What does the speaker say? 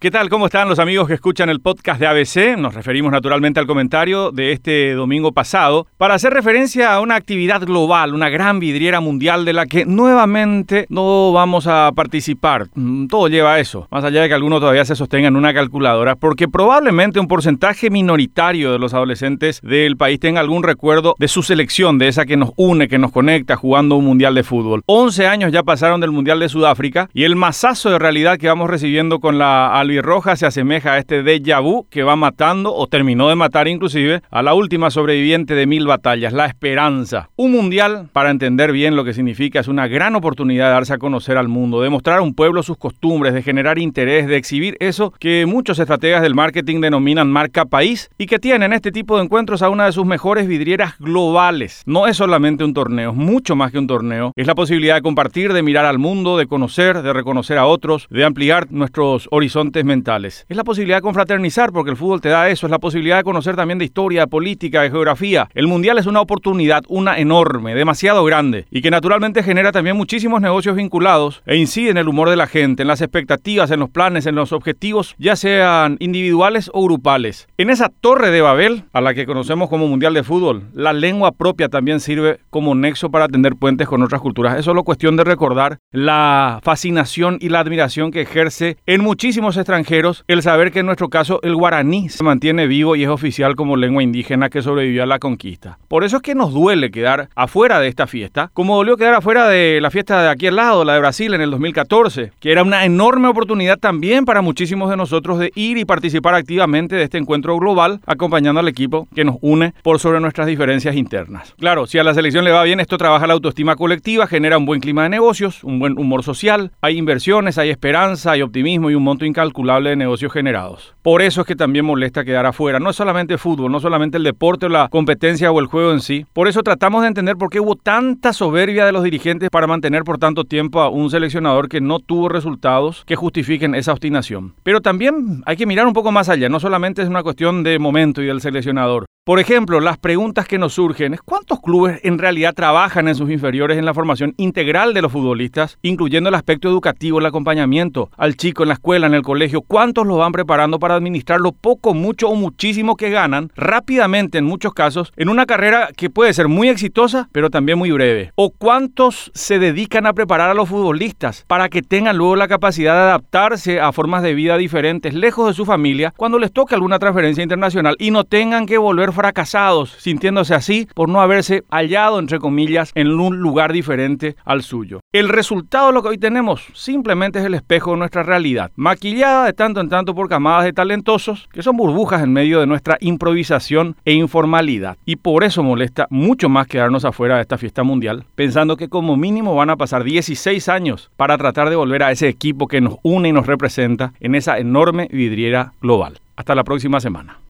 ¿Qué tal? ¿Cómo están los amigos que escuchan el podcast de ABC? Nos referimos naturalmente al comentario de este domingo pasado para hacer referencia a una actividad global, una gran vidriera mundial de la que nuevamente no vamos a participar. Mm, todo lleva a eso, más allá de que algunos todavía se sostengan en una calculadora, porque probablemente un porcentaje minoritario de los adolescentes del país tenga algún recuerdo de su selección, de esa que nos une, que nos conecta jugando un mundial de fútbol. 11 años ya pasaron del mundial de Sudáfrica y el masazo de realidad que vamos recibiendo con la Roja se asemeja a este déjà vu que va matando o terminó de matar inclusive a la última sobreviviente de mil batallas, la esperanza. Un mundial, para entender bien lo que significa, es una gran oportunidad de darse a conocer al mundo, de mostrar a un pueblo sus costumbres, de generar interés, de exhibir eso que muchos estrategas del marketing denominan marca país y que tienen este tipo de encuentros a una de sus mejores vidrieras globales. No es solamente un torneo, es mucho más que un torneo. Es la posibilidad de compartir, de mirar al mundo, de conocer, de reconocer a otros, de ampliar nuestros horizontes mentales. Es la posibilidad de confraternizar, porque el fútbol te da eso, es la posibilidad de conocer también de historia, de política, de geografía. El Mundial es una oportunidad, una enorme, demasiado grande, y que naturalmente genera también muchísimos negocios vinculados e incide en el humor de la gente, en las expectativas, en los planes, en los objetivos, ya sean individuales o grupales. En esa torre de Babel, a la que conocemos como Mundial de Fútbol, la lengua propia también sirve como nexo para tender puentes con otras culturas. Es solo cuestión de recordar la fascinación y la admiración que ejerce en muchísimos extranjeros el saber que en nuestro caso el guaraní se mantiene vivo y es oficial como lengua indígena que sobrevivió a la conquista. Por eso es que nos duele quedar afuera de esta fiesta, como dolió quedar afuera de la fiesta de aquí al lado, la de Brasil en el 2014, que era una enorme oportunidad también para muchísimos de nosotros de ir y participar activamente de este encuentro global, acompañando al equipo que nos une por sobre nuestras diferencias internas. Claro, si a la selección le va bien, esto trabaja la autoestima colectiva, genera un buen clima de negocios, un buen humor social, hay inversiones, hay esperanza, hay optimismo y un monto de negocios generados. Por eso es que también molesta quedar afuera. No es solamente fútbol, no solamente el deporte o la competencia o el juego en sí. Por eso tratamos de entender por qué hubo tanta soberbia de los dirigentes para mantener por tanto tiempo a un seleccionador que no tuvo resultados que justifiquen esa obstinación. Pero también hay que mirar un poco más allá. No solamente es una cuestión de momento y del seleccionador. Por ejemplo, las preguntas que nos surgen es cuántos clubes en realidad trabajan en sus inferiores en la formación integral de los futbolistas, incluyendo el aspecto educativo, el acompañamiento al chico en la escuela, en el colegio, cuántos lo van preparando para administrar lo poco, mucho o muchísimo que ganan rápidamente en muchos casos en una carrera que puede ser muy exitosa, pero también muy breve. O cuántos se dedican a preparar a los futbolistas para que tengan luego la capacidad de adaptarse a formas de vida diferentes lejos de su familia cuando les toque alguna transferencia internacional y no tengan que volver fracasados, sintiéndose así por no haberse hallado, entre comillas, en un lugar diferente al suyo. El resultado de lo que hoy tenemos simplemente es el espejo de nuestra realidad, maquillada de tanto en tanto por camadas de talentosos que son burbujas en medio de nuestra improvisación e informalidad. Y por eso molesta mucho más quedarnos afuera de esta fiesta mundial, pensando que como mínimo van a pasar 16 años para tratar de volver a ese equipo que nos une y nos representa en esa enorme vidriera global. Hasta la próxima semana.